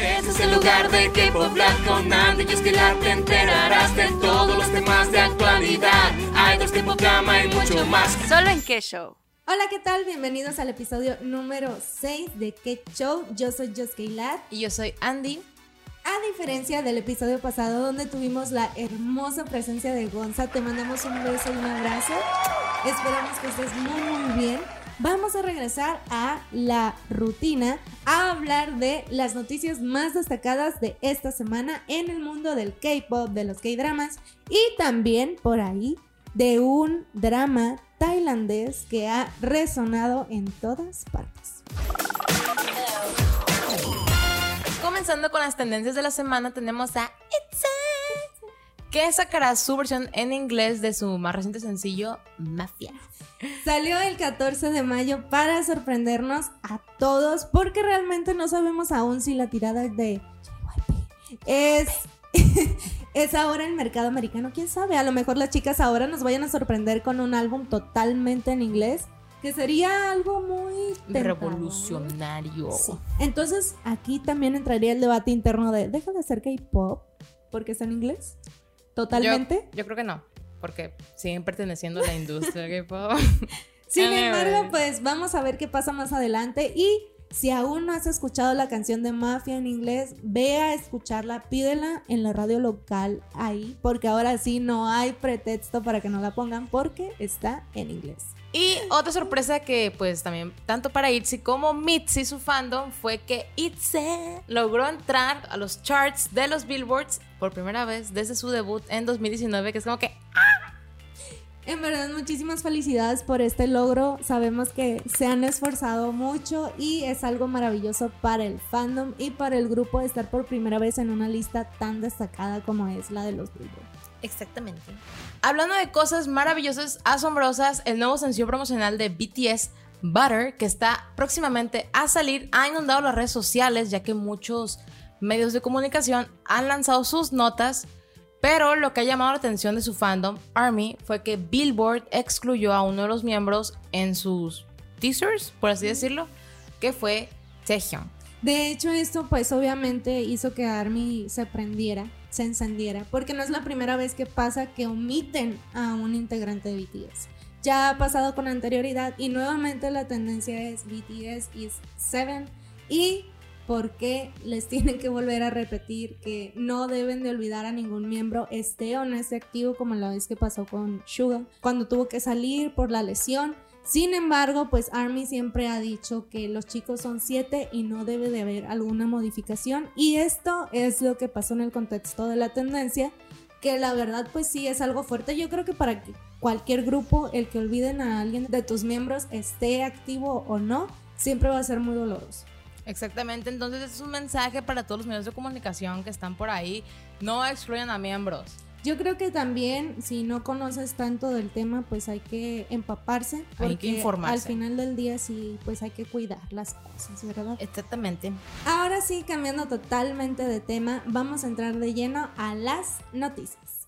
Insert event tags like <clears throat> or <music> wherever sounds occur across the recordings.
Este es el lugar de K-Pop Black con Andy y es que la te enterarás de todos los temas de actualidad. Idols, K-Pop Drama y mucho más. Solo en qué show. Hola, ¿qué tal? Bienvenidos al episodio número 6 de K Show. Yo soy Joske Lat. Y yo soy Andy. A diferencia del episodio pasado donde tuvimos la hermosa presencia de Gonza, te mandamos un beso y un abrazo. Esperamos que estés muy muy bien. Vamos a regresar a la rutina a hablar de las noticias más destacadas de esta semana en el mundo del K-pop, de los K-dramas y también por ahí de un drama tailandés que ha resonado en todas partes. Comenzando con las tendencias de la semana, tenemos a Itzy, que sacará su versión en inglés de su más reciente sencillo, Mafia. Salió el 14 de mayo para sorprendernos a todos, porque realmente no sabemos aún si la tirada de JYP es, <laughs> es ahora el mercado americano. Quién sabe, a lo mejor las chicas ahora nos vayan a sorprender con un álbum totalmente en inglés. Que sería algo muy tentador. Revolucionario. Sí. Entonces, aquí también entraría el debate interno de deja de ser K-pop porque está en inglés. Totalmente. Yo, yo creo que no, porque siguen perteneciendo a la industria <laughs> K-pop. Sin embargo, pues vamos a ver qué pasa más adelante. Y si aún no has escuchado la canción de Mafia en inglés, ve a escucharla, pídela en la radio local ahí, porque ahora sí no hay pretexto para que no la pongan, porque está en inglés. Y otra sorpresa que pues también tanto para ITZY como MITZY su fandom fue que ITZY logró entrar a los charts de los Billboards por primera vez desde su debut en 2019 que es como que En verdad, muchísimas felicidades por este logro. Sabemos que se han esforzado mucho y es algo maravilloso para el fandom y para el grupo estar por primera vez en una lista tan destacada como es la de los Billboard. Exactamente. Hablando de cosas maravillosas, asombrosas, el nuevo sencillo promocional de BTS, Butter, que está próximamente a salir, ha inundado las redes sociales, ya que muchos medios de comunicación han lanzado sus notas, pero lo que ha llamado la atención de su fandom, ARMY, fue que Billboard excluyó a uno de los miembros en sus teasers, por así decirlo, que fue Taehyung. De hecho, esto pues obviamente hizo que ARMY se prendiera, se encendiera, porque no es la primera vez que pasa que omiten a un integrante de BTS. Ya ha pasado con anterioridad y nuevamente la tendencia es BTS is 7 y por qué les tienen que volver a repetir que no deben de olvidar a ningún miembro, esté o no esté activo como la vez que pasó con Suga, cuando tuvo que salir por la lesión. Sin embargo, pues Army siempre ha dicho que los chicos son siete y no debe de haber alguna modificación. Y esto es lo que pasó en el contexto de la tendencia, que la verdad pues sí es algo fuerte. Yo creo que para cualquier grupo, el que olviden a alguien de tus miembros, esté activo o no, siempre va a ser muy doloroso. Exactamente, entonces es un mensaje para todos los medios de comunicación que están por ahí, no excluyan a miembros. Yo creo que también si no conoces tanto del tema, pues hay que empaparse. Hay que informarse. Al final del día sí, pues hay que cuidar las cosas, ¿verdad? Exactamente. Ahora sí, cambiando totalmente de tema, vamos a entrar de lleno a las noticias.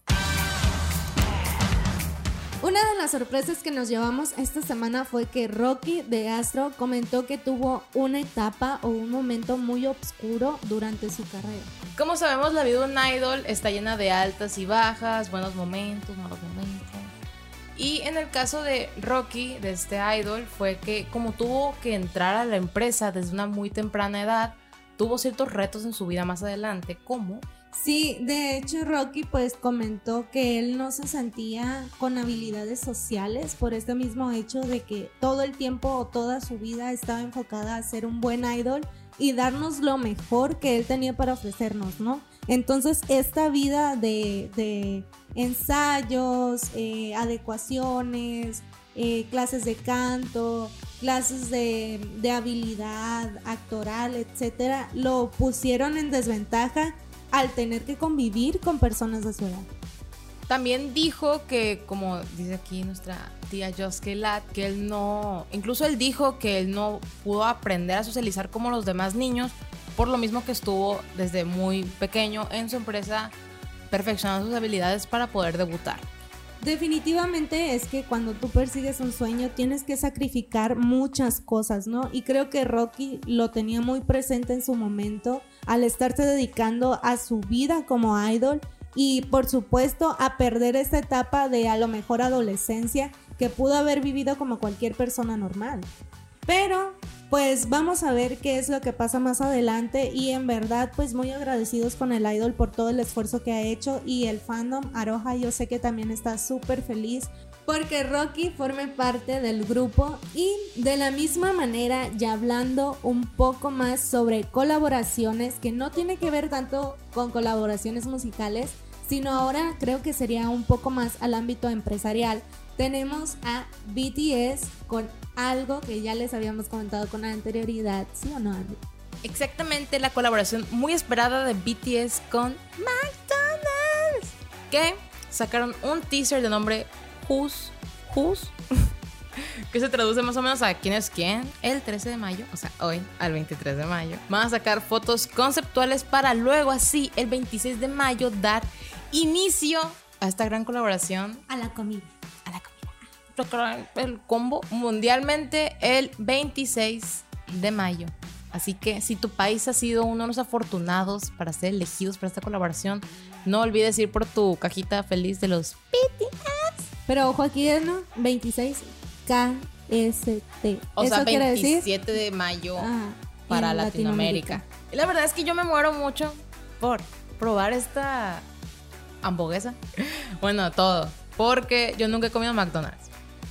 Una de las sorpresas que nos llevamos esta semana fue que Rocky de Astro comentó que tuvo una etapa o un momento muy oscuro durante su carrera. Como sabemos, la vida de un idol está llena de altas y bajas, buenos momentos, malos momentos. Y en el caso de Rocky, de este idol, fue que como tuvo que entrar a la empresa desde una muy temprana edad, tuvo ciertos retos en su vida más adelante, como Sí, de hecho Rocky pues comentó que él no se sentía con habilidades sociales por este mismo hecho de que todo el tiempo o toda su vida estaba enfocada a ser un buen idol y darnos lo mejor que él tenía para ofrecernos, ¿no? Entonces esta vida de, de ensayos, eh, adecuaciones, eh, clases de canto, clases de, de habilidad actoral, etcétera, lo pusieron en desventaja al tener que convivir con personas de su edad. También dijo que, como dice aquí nuestra tía Joske Lat, que él no, incluso él dijo que él no pudo aprender a socializar como los demás niños, por lo mismo que estuvo desde muy pequeño en su empresa perfeccionando sus habilidades para poder debutar. Definitivamente es que cuando tú persigues un sueño tienes que sacrificar muchas cosas, ¿no? Y creo que Rocky lo tenía muy presente en su momento al estarse dedicando a su vida como idol y por supuesto a perder esta etapa de a lo mejor adolescencia que pudo haber vivido como cualquier persona normal. Pero pues vamos a ver qué es lo que pasa más adelante y en verdad pues muy agradecidos con el idol por todo el esfuerzo que ha hecho y el fandom Aroha yo sé que también está súper feliz porque Rocky forme parte del grupo y de la misma manera ya hablando un poco más sobre colaboraciones que no tiene que ver tanto con colaboraciones musicales sino ahora creo que sería un poco más al ámbito empresarial tenemos a BTS con algo que ya les habíamos comentado con anterioridad, ¿sí o no, Andy? Exactamente la colaboración muy esperada de BTS con McDonald's. Que sacaron un teaser de nombre Who's Who's. <laughs> que se traduce más o menos a quién es quién. El 13 de mayo, o sea, hoy, al 23 de mayo. Van a sacar fotos conceptuales para luego así, el 26 de mayo, dar inicio a esta gran colaboración. A la comida. A la comida. El combo mundialmente el 26 de mayo. Así que si tu país ha sido uno de los afortunados para ser elegidos para esta colaboración, no olvides ir por tu cajita feliz de los BTS. Pero ojo aquí, ¿no? 26 KST. O ¿Eso sea, quiere decir? 27 de mayo Ah, para Latinoamérica. Y la verdad es que yo me muero mucho por probar esta hamburguesa. <laughs> Bueno, todo. Porque yo nunca he comido McDonald's.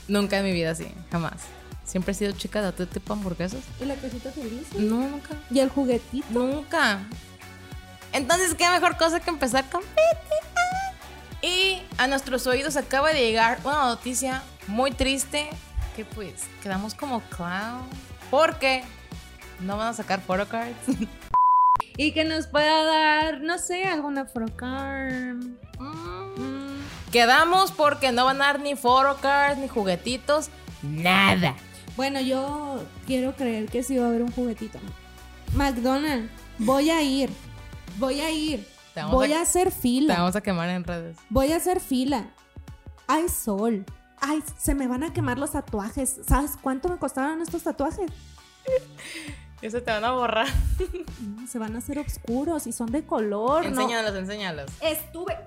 Nunca en mi vida así, jamás. Siempre he sido chica de otro tipo de hamburguesas. ¿Y la cajita feliz? No, nunca. ¿Y el juguetito? Nunca. Entonces, qué mejor cosa que empezar con BTS. Y a nuestros oídos acaba de llegar una noticia muy triste que pues quedamos como clown porque no van a sacar photocards. <laughs> Y que nos pueda dar, no sé, alguna Frocar. Mm. Quedamos porque no van a dar ni photocards ni juguetitos, nada. Bueno, yo quiero creer que sí va a haber un juguetito. McDonald's, voy a ir. Voy a ir. Te Voy a- a hacer Te fila. vamos a quemar en redes. Voy a hacer fila. Hay sol. Ay, se me van a quemar los tatuajes. ¿Sabes cuánto me costaron estos tatuajes? <laughs> Se te van a borrar. Se van a hacer oscuros y son de color. no. Enséñalos, enséñalos. Estuve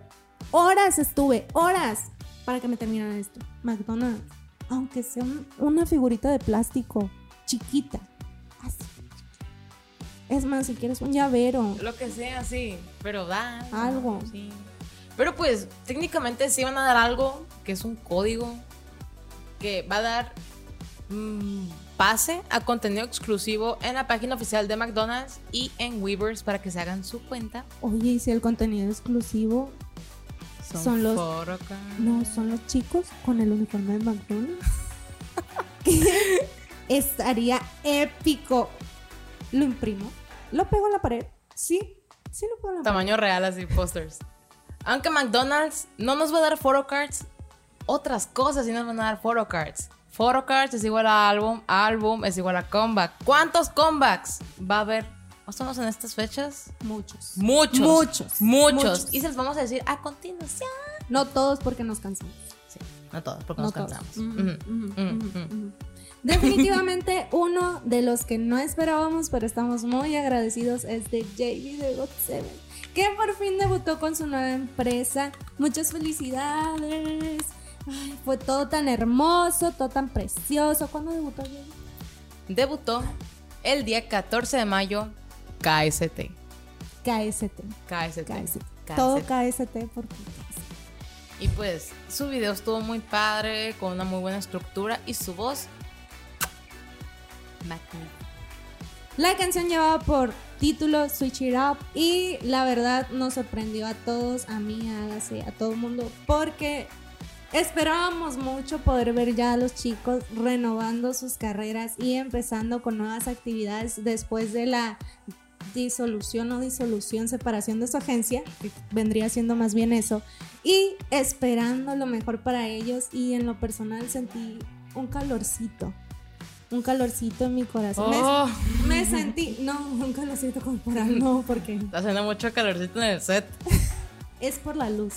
horas, estuve horas para que me terminaran esto. McDonald's, aunque sea un- una figurita de plástico chiquita, así. Es más, si quieres un llavero. Lo que sea, sí. Pero da. Algo. Sí. Pero pues, técnicamente sí van a dar algo que es un código que va a dar mm, pase a contenido exclusivo en la página oficial de McDonald's y en Weavers para que se hagan su cuenta. Oye, y si el contenido exclusivo Son los- photocards. no son los chicos con el uniforme de McDonald's. <laughs> <laughs> Estaría épico. Lo imprimo, lo pego en la pared. Sí, sí lo pego en la pared. Tamaño real, así, posters. Aunque McDonald's no nos va a dar photocards, otras cosas sí nos van a dar photocards. Photocards es igual a álbum, álbum es igual a comeback. ¿Cuántos comebacks va a haber? ¿Más o menos en estas fechas? Muchos. Muchos. Muchos. Muchos. Y se los vamos a decir a continuación. No todos porque nos cansamos. Sí, no todos, porque No nos todos. cansamos. Ujú, Ujú, ujú, ujú, ujú, ujú. Definitivamente uno de los que no esperábamos, pero estamos muy agradecidos es de JB de GOT7, que por fin debutó con su nueva empresa. Muchas felicidades. Ay, fue todo tan hermoso, todo tan precioso. ¿Cuándo debutó JB? Debutó el día 14 de mayo KST. KST. KST. KST. KST. Todo KST porque Y pues su video estuvo muy padre, con una muy buena estructura y su voz La canción llevaba por título Switch It Up y la verdad nos sorprendió a todos, a mí, a Hágase, a todo el mundo, porque esperábamos mucho poder ver ya a los chicos renovando sus carreras y empezando con nuevas actividades después de la disolución o disolución, separación de su agencia, que vendría siendo más bien eso, y esperando lo mejor para ellos y en lo personal sentí un calorcito. Un calorcito en mi corazón. Me- Oh, me sentí, no, un calorcito corporal, no, porque está haciendo mucho calorcito en el set. <laughs> es por la luz.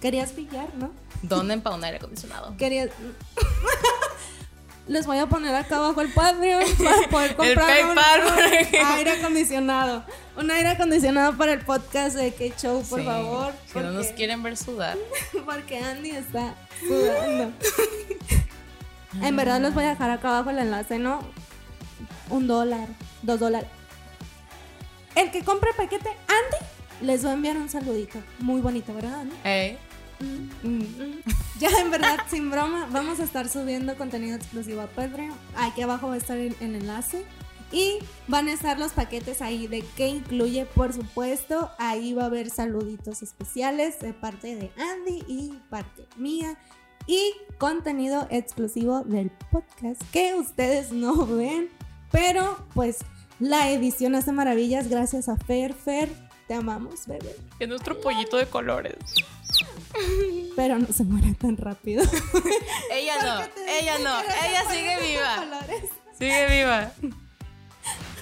Querías brillar, ¿no? Donen para un aire acondicionado. Querías. <laughs> les voy a poner acá abajo el Patreon <laughs> para poder comprar un- PayPal, un, por ejemplo. aire acondicionado. Un aire acondicionado para el podcast de K-Show, por Sí, favor. Si no nos quieren ver sudar. Porque Andy está sudando. En verdad les voy a dejar acá abajo el enlace, ¿no? Un dólar, dos dólares. El que compre el paquete, Andy, les va a enviar un saludito. Muy bonito, ¿verdad, Andy? Ey. Ya en verdad, <laughs> sin broma, vamos a estar subiendo contenido exclusivo a Patreon. Aquí abajo va a estar el, el enlace. Y van a estar los paquetes ahí de qué incluye, por supuesto. Ahí va a haber saluditos especiales de parte de Andy y parte mía. Y contenido exclusivo del podcast que ustedes no <laughs> ven. Pero pues la edición hace maravillas gracias a Fer. Fer, te amamos, bebé. Es nuestro pollito de colores. <laughs> Pero no se muere tan rápido. <laughs> Ella no, ella no, ella sigue viva. Sigue viva.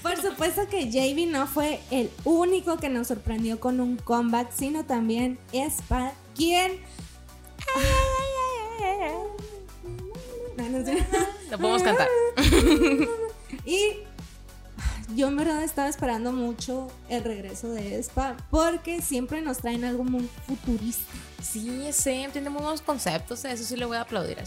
Por supuesto que JB no fue el único que nos sorprendió con un comeback, sino también Espa, quien. No, no sé. Lo podemos cantar. <laughs> Y yo en verdad estaba esperando mucho el regreso de Espa porque siempre nos traen algo muy futurista. Sí, sí, tiene muy buenos conceptos. Eso sí le voy a aplaudir a.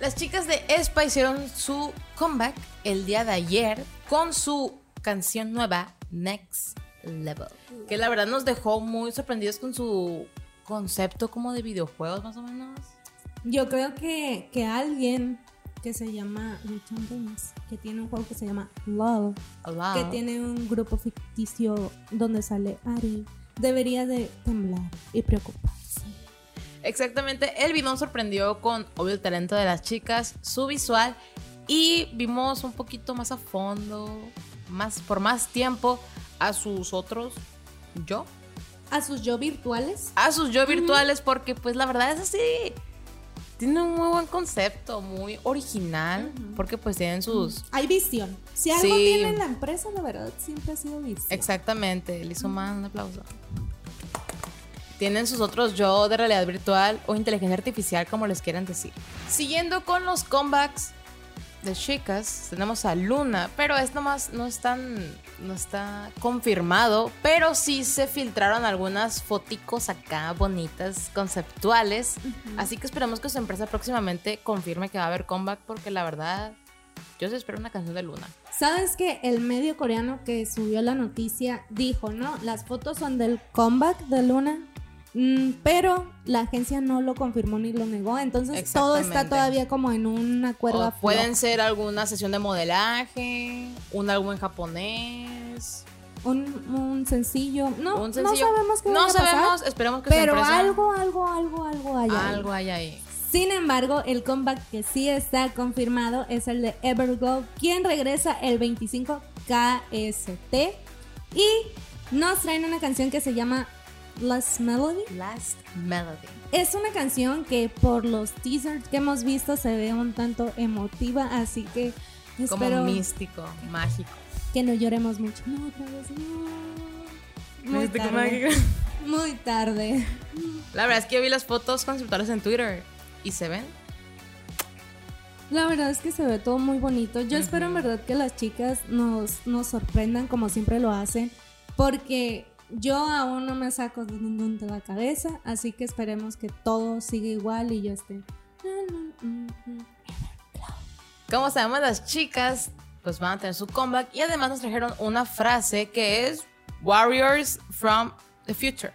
Las chicas de Espa hicieron su comeback el día de ayer con su canción nueva, Next Level. Que la verdad nos dejó muy sorprendidos con su concepto como de videojuegos, más o menos. Yo creo que, que alguien que se llama Return Games, que tiene un juego que se llama Love, que tiene un grupo ficticio donde sale Ari, debería de temblar y preocuparse. Exactamente, el video sorprendió con obvio el talento de las chicas, su visual y vimos un poquito más a fondo, más por más tiempo a sus otros yo, A sus yo virtuales, a sus yo virtuales porque pues la verdad es así. Tiene un muy buen concepto, muy original, porque pues tienen sus hay visión. Si algo Sí. tiene la empresa, la verdad, siempre ha sido visión. Exactamente, le hizo más un aplauso. Tienen sus otros yo de realidad virtual o inteligencia artificial, como les quieran decir. Siguiendo con los comebacks de chicas, tenemos a Luna, pero es nomás, no están, no está confirmado, pero sí se filtraron algunas foticos acá bonitas, conceptuales. Así que esperamos que su empresa próximamente confirme que va a haber comeback, porque la verdad, yo sí espero una canción de Luna. ¿Sabes que el medio coreano que subió la noticia dijo, no? Las fotos son del comeback de Luna, pero la agencia no lo confirmó ni lo negó. Entonces todo está todavía como en una cuerda O pueden floja. ser alguna sesión de modelaje, un álbum en japonés, un, un sencillo. No, un sencillo. no sabemos qué No vaya a pasar, sabemos, esperemos que Pero algo, algo, algo, algo hay. ahí. algo hay ahí. Sin embargo, el comeback que sí está confirmado es el de Everglow, quien regresa el 25 KST y nos traen una canción que se llama Last Melody. Last Melody. Es una canción que por los teasers que hemos visto se ve un tanto emotiva, así que Como espero místico, mágico. que no lloremos mucho. No, otra vez, no. Muy Místico, tarde. mágico. Muy tarde. La verdad es que yo vi las fotos conceptuales en Twitter y se ven. La verdad es que se ve todo muy bonito. Yo espero en verdad que las chicas nos, nos sorprendan como siempre lo hacen, porque yo aún no me saco de ningún de la cabeza, así que esperemos que todo siga igual y yo esté. Como sabemos, las chicas pues van a tener su comeback y además nos trajeron una frase que es Warriors from the Future.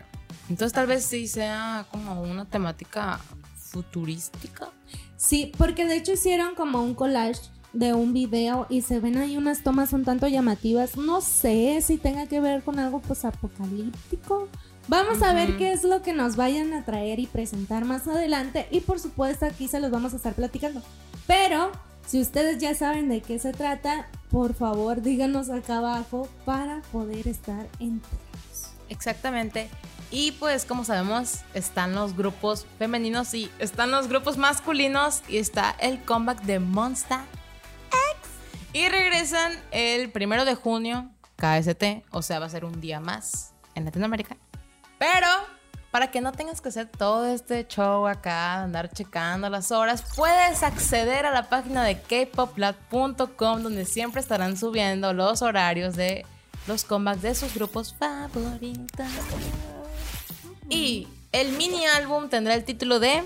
Entonces tal vez sí sea como una temática futurística. Sí, porque de hecho hicieron como un collage de un video y se ven ahí unas tomas un tanto llamativas. No sé si tenga que ver con algo pues apocalíptico. Vamos a ver qué es lo que nos vayan a traer y presentar más adelante y por supuesto aquí se los vamos a estar platicando. Pero si ustedes ya saben de qué se trata, por favor díganos acá abajo para poder estar enterados. Exactamente. Y pues como sabemos, están los grupos femeninos y están los grupos masculinos y está el comeback de Monster X. Y regresan el primero de junio, KST, o sea, va a ser un día más en Latinoamérica. Pero para que no tengas que hacer todo este show acá, andar checando las horas, puedes acceder a la página de kpoplat.com donde siempre estarán subiendo los horarios de los comebacks de sus grupos favoritos. Y el mini álbum tendrá el título de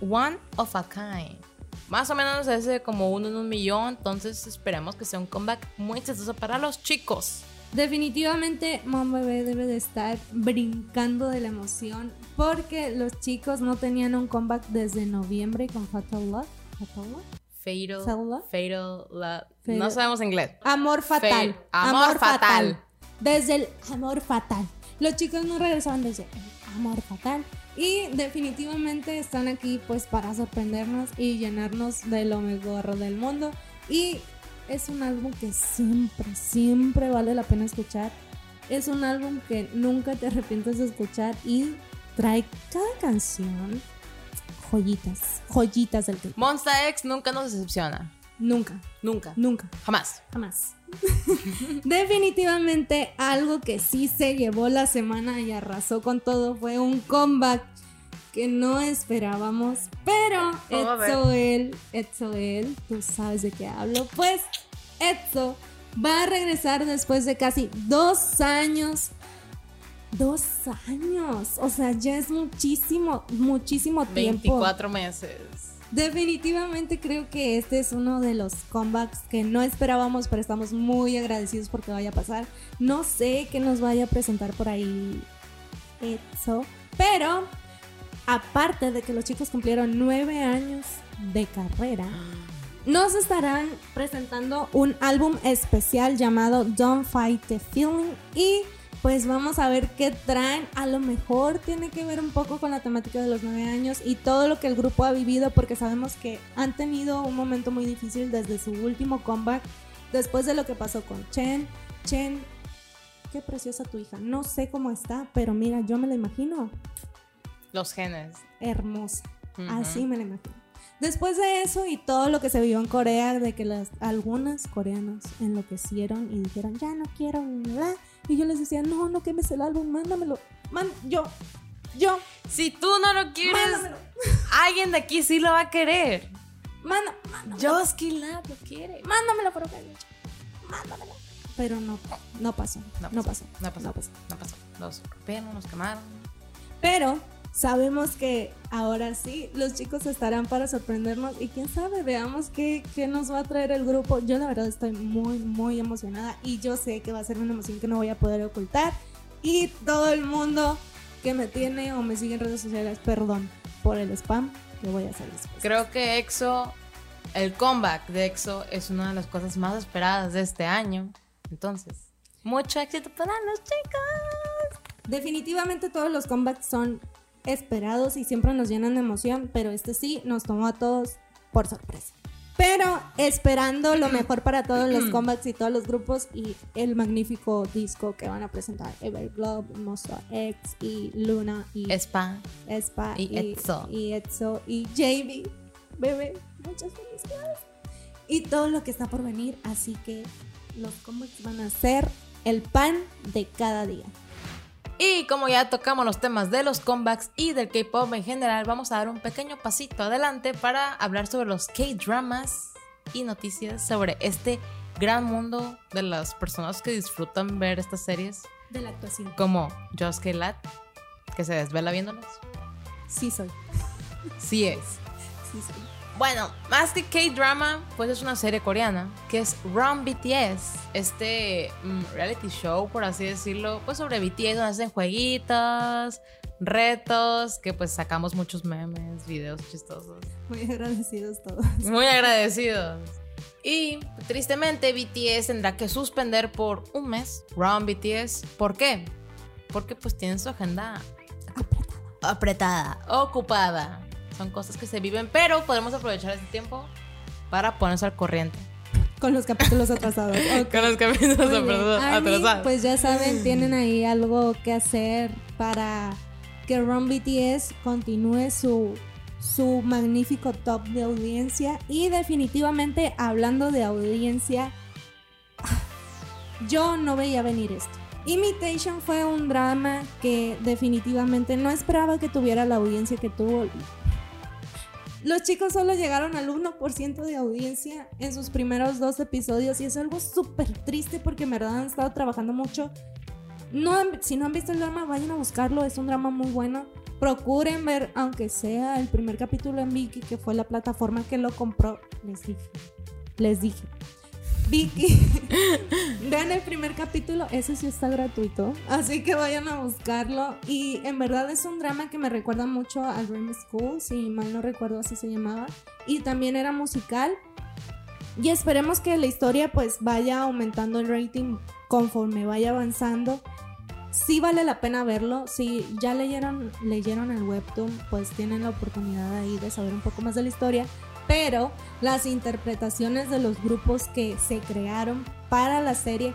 One of a Kind. Más o menos es como uno en un millón, entonces esperemos que sea un comeback muy exitoso para los chicos. Definitivamente Mon Bebé debe de estar brincando de la emoción porque los chicos no tenían un comeback desde noviembre con Fatal Love. Fatal Love. Fatal, Fatal Love. fatal, love. Fatal- No sabemos inglés. Amor fatal. Fa- amor fatal. Desde el amor fatal. Los chicos no regresaban desde el amor fatal. Y definitivamente están aquí pues para sorprendernos y llenarnos de lo mejor del mundo. Y es un álbum que siempre, siempre vale la pena escuchar. Es un álbum que nunca te arrepientes de escuchar y trae cada canción joyitas, joyitas del tiempo. Monsta X nunca nos decepciona. Nunca, Nunca. nunca. Jamás. Jamás. <laughs> Definitivamente algo que sí se llevó la semana y arrasó con todo fue un comeback que no esperábamos, pero Oh. Etzoel, Etzoel, tú sabes de qué hablo, pues Etzo va a regresar después de casi dos años. Dos años, o sea, ya es muchísimo, muchísimo tiempo. 24 meses. Definitivamente creo que este es uno de los comebacks que no esperábamos, pero estamos muy agradecidos porque vaya a pasar. No sé qué nos vaya a presentar por ahí eso, pero aparte de que los chicos cumplieron nueve años de carrera, nos estarán presentando un álbum especial llamado Don't Fight the Feeling y pues vamos a ver qué traen. A lo mejor tiene que ver un poco con la temática de los nueve años y todo lo que el grupo ha vivido porque sabemos que han tenido un momento muy difícil desde su último comeback, después de lo que pasó con Chen. Chen, qué preciosa tu hija. No sé cómo está, pero mira, yo me la imagino Los genes. hermosa. Así me la imagino. Después de eso y todo lo que se vio en Corea, de que las, algunas coreanas enloquecieron y dijeron, ya no quiero, bla", y yo les decía, no, no quemes el álbum, mándamelo. Man, yo, yo, Si tú no lo quieres, mándamelo. <laughs> alguien de aquí sí lo va a querer. Manda, mándamelo, Josky Lab lo quiere. mándamelo por acá. Mándamelo. Pero no, no pasó, no pasó, No pasó. No pasó. Los rompieron, los quemaron. Pero sabemos que ahora sí, los chicos estarán para sorprendernos y quién sabe, veamos qué, qué nos va a traer el grupo. Yo la verdad estoy muy, muy emocionada y yo sé que va a ser una emoción que no voy a poder ocultar. Y todo el mundo que me tiene o me sigue en redes sociales, perdón por el spam que voy a hacer después. Creo que EXO, el comeback de EXO es una de las cosas más esperadas de este año. Entonces, mucho éxito para los chicos. Definitivamente todos los comebacks son esperados y siempre nos llenan de emoción, pero este sí nos tomó a todos por sorpresa. Pero esperando lo mejor para todos los <clears throat> comebacks y todos los grupos y el magnífico disco que van a presentar Everglobe, Monster X y Luna y Spa. Espa y EXO. y EXO y JB. Bebé, muchas felicidades. Y todo lo que está por venir, así que los comebacks van a ser el pan de cada día. Y como ya tocamos los temas de los comebacks y del K-pop en general, vamos a dar un pequeño pasito adelante para hablar sobre los K-dramas y noticias sobre este gran mundo de las personas que disfrutan ver estas series, De la actuación. como Josuke Lat, que se desvela viéndolas. Sí soy. Sí es. Sí soy. Bueno, más que K-drama, pues es una serie coreana que es Run BTS, este mm, reality show, por así decirlo, pues sobre BTS, donde hacen jueguitos, retos, que pues sacamos muchos memes, videos chistosos. Muy agradecidos todos. Muy agradecidos. Y tristemente BTS tendrá que suspender por un mes Run BTS. ¿Por qué? Porque pues tienen su agenda apretada, ocupada. Son cosas que se viven, pero podemos aprovechar este tiempo para ponerse al corriente. Con los capítulos atrasados. <laughs> Con los capítulos atrasados. Pues ya saben, tienen ahí algo que hacer para que Run BTS continúe su, su magnífico top de audiencia. Y definitivamente, hablando de audiencia, <sighs> yo no veía venir esto. Imitation fue un drama que definitivamente no esperaba que tuviera la audiencia que tuvo. Los chicos solo llegaron al 1% de audiencia en sus primeros dos episodios y es algo súper triste porque en verdad han estado trabajando mucho. No si no han visto el drama, vayan a buscarlo, es un drama muy bueno. Procuren ver, aunque sea el primer capítulo en Viki, que fue la plataforma que lo compró. Les dije, les dije. Vicky, <laughs> vean el primer capítulo, ese sí está gratuito, así que vayan a buscarlo. Y en verdad es un drama que me recuerda mucho a Dream School, si mal no recuerdo así se llamaba, y también era musical. Y esperemos que la historia pues vaya aumentando el rating conforme vaya avanzando. Sí vale la pena verlo, si ya leyeron, leyeron el webtoon, pues tienen la oportunidad ahí de saber un poco más de la historia pero las interpretaciones de los grupos que se crearon para la serie,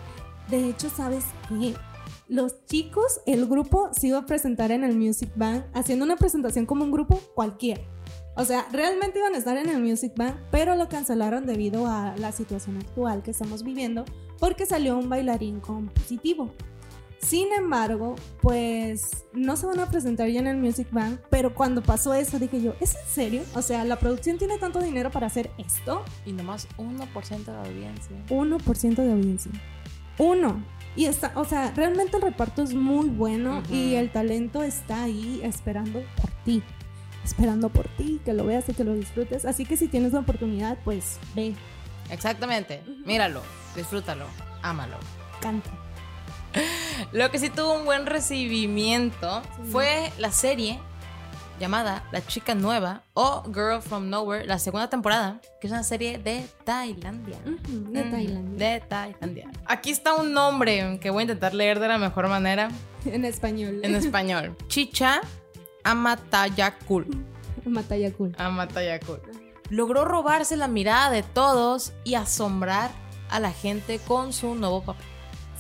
de hecho, ¿sabes qué? Los chicos, el grupo se iba a presentar en el Music Bank haciendo una presentación como un grupo cualquiera. O sea, realmente iban a estar en el Music Bank, pero lo cancelaron debido a la situación actual que estamos viviendo porque salió un bailarín compositivo. Sin embargo, pues no se van a presentar ya en el Music Bank, pero cuando pasó eso dije yo, ¿es en serio? O sea, la producción tiene tanto dinero para hacer esto. Y nomás 1% de audiencia. 1% de audiencia. Uno. Y está, o sea, realmente el reparto es muy bueno y el talento está ahí esperando por ti. Esperando por ti, que lo veas y que lo disfrutes. Así que si tienes la oportunidad, pues ve, Exactamente. Míralo, disfrútalo, ámalo. canta. Lo que sí tuvo un buen recibimiento Sí. fue la serie llamada La Chica Nueva o Girl from Nowhere, la segunda temporada, que es una serie de Tailandia. De Mm, Tailandia. De Tailandia. Aquí está un nombre que voy a intentar leer de la mejor manera <laughs> En español. en español. <laughs> Chicha Amatayakul. Matayakul. Amatayakul. Logró robarse la mirada de todos y asombrar a la gente con su nuevo papel.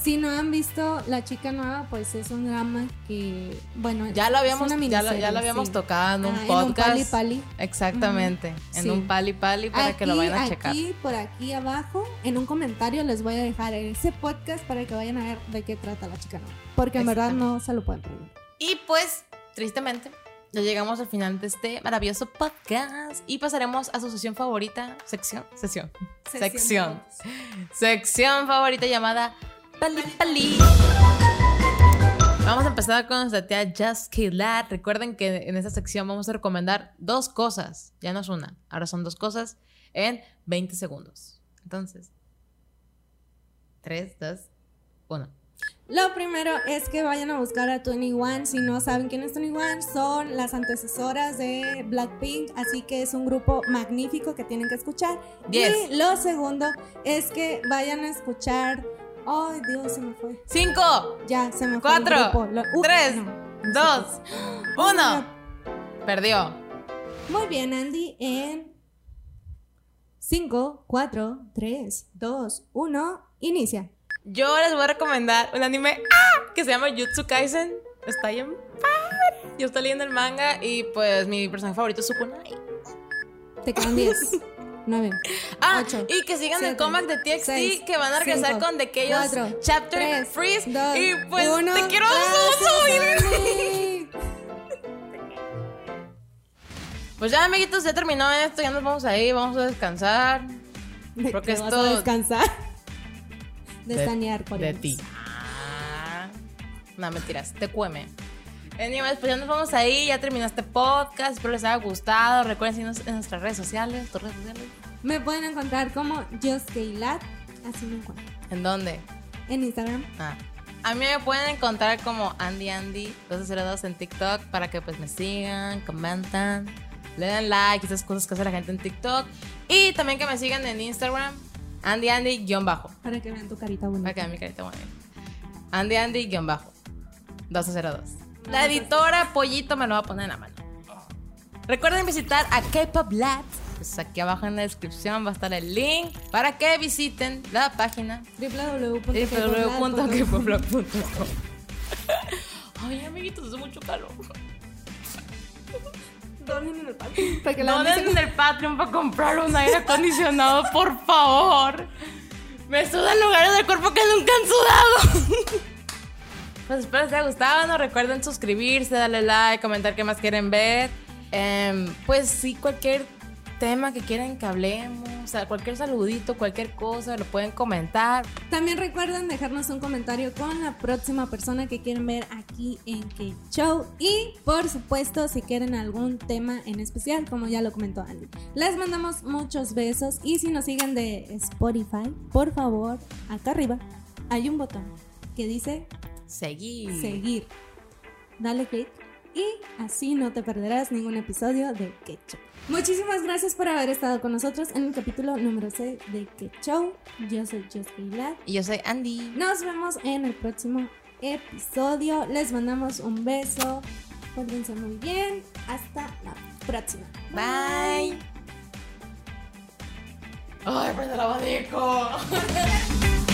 Si no han visto La Chica Nueva, pues es un drama que, bueno, Ya lo habíamos, ya lo, miniserie, ya lo habíamos sí. tocado en un Ah, podcast. En un pali pali. Exactamente. En Sí. un pali pali para que lo vayan a checar. Aquí, por aquí abajo, en un comentario les voy a dejar ese podcast para que vayan a ver de qué trata La Chica Nueva. Porque en verdad no se lo pueden perder. Y pues, tristemente, ya llegamos al final de este maravilloso podcast y pasaremos a su sesión favorita, sección, sesión, sección, sección favorita llamada Pali Pali. Vamos a empezar con nuestra tía Just Kayla. Recuerden que en esta sección vamos a recomendar dos cosas, ya no es una, ahora son dos cosas en 20 segundos. Entonces, 3, 2, 1. Lo primero es que vayan a buscar a 21. Si no saben quién es 21, son las antecesoras de Blackpink. Así que es un grupo magnífico que tienen que escuchar. Yes. Y lo segundo es que vayan a escuchar. Ay, Dios, se me fue. 5, Ya, se me fue. Cuatro, tres, no. 2, 1. Perdió. Muy bien, Andy. En 5, 4, 3, 2, 1, inicia. Yo les voy a recomendar un anime ¡ah! que se llama Jutsu Kaisen. Está bien padre. Yo estoy leyendo el manga y pues mi personaje favorito es Sukunai. Te quedan 10, <laughs> 9, Ah, y que sigan el cómic de TXT que van a regresar con The Chaos Chapter 3, Freeze. 2, y pues 1. te quiero mucho. Pues ya, amiguitos, ya terminó esto. Ya nos vamos a ir, vamos a descansar. ¿De <laughs> Porque vas esto- a descansar? De, De- sanear por de ti. Ah, no, mentiras, te cueme. Anyways, pues ya nos vamos ahí, ya terminó este podcast, espero les haya gustado. Recuerden seguirnos en nuestras redes sociales, tus redes sociales. Me pueden encontrar como Just Kaylat, así me encuentro. ¿En dónde? En Instagram. Ah. A mí me pueden encontrar como Andy Andy 202 en TikTok para que pues me sigan, comentan, le den like, esas cosas que hace la gente en TikTok. Y también que me sigan en Instagram, Andy Andy guion bajo. Para que vean tu carita bonita. Para que vean mi carita bonita. Andy Andy guion bajo 202. La editora Pollito me lo va a poner en la mano. Recuerden visitar a K-Pop Labs. Pues aquí abajo en la descripción va a estar el link para que visiten la página www.kpopblog.com Ay, amiguitos, hace mucho calor. Donen en el patio. Para que la Donen gente en el Patreon para comprar un aire acondicionado, por favor. Me sudan lugares del cuerpo que nunca han sudado. Pues espero les haya gustado. No recuerden suscribirse, darle like, comentar qué más quieren ver. Em, pues sí, cualquier tema que quieran que hablemos, o sea, cualquier saludito, cualquier cosa, lo pueden comentar. También recuerden dejarnos un comentario con la próxima persona que quieren ver aquí en K Show. Y por supuesto, si quieren algún tema en especial, como ya lo comentó Andy. Les mandamos muchos besos y si nos siguen de Spotify, por favor, acá arriba hay un botón que dice Seguir. seguir. Dale click y así no te perderás ningún episodio de Ketchup. Muchísimas gracias por haber estado con nosotros en el capítulo número 6 de Ketchup. Yo soy Jessica Glad. Y yo soy Andy. Nos vemos en el próximo episodio. Les mandamos un beso. Pórtense muy bien. Hasta la próxima. Bye. Ay, prende el abanico. <laughs>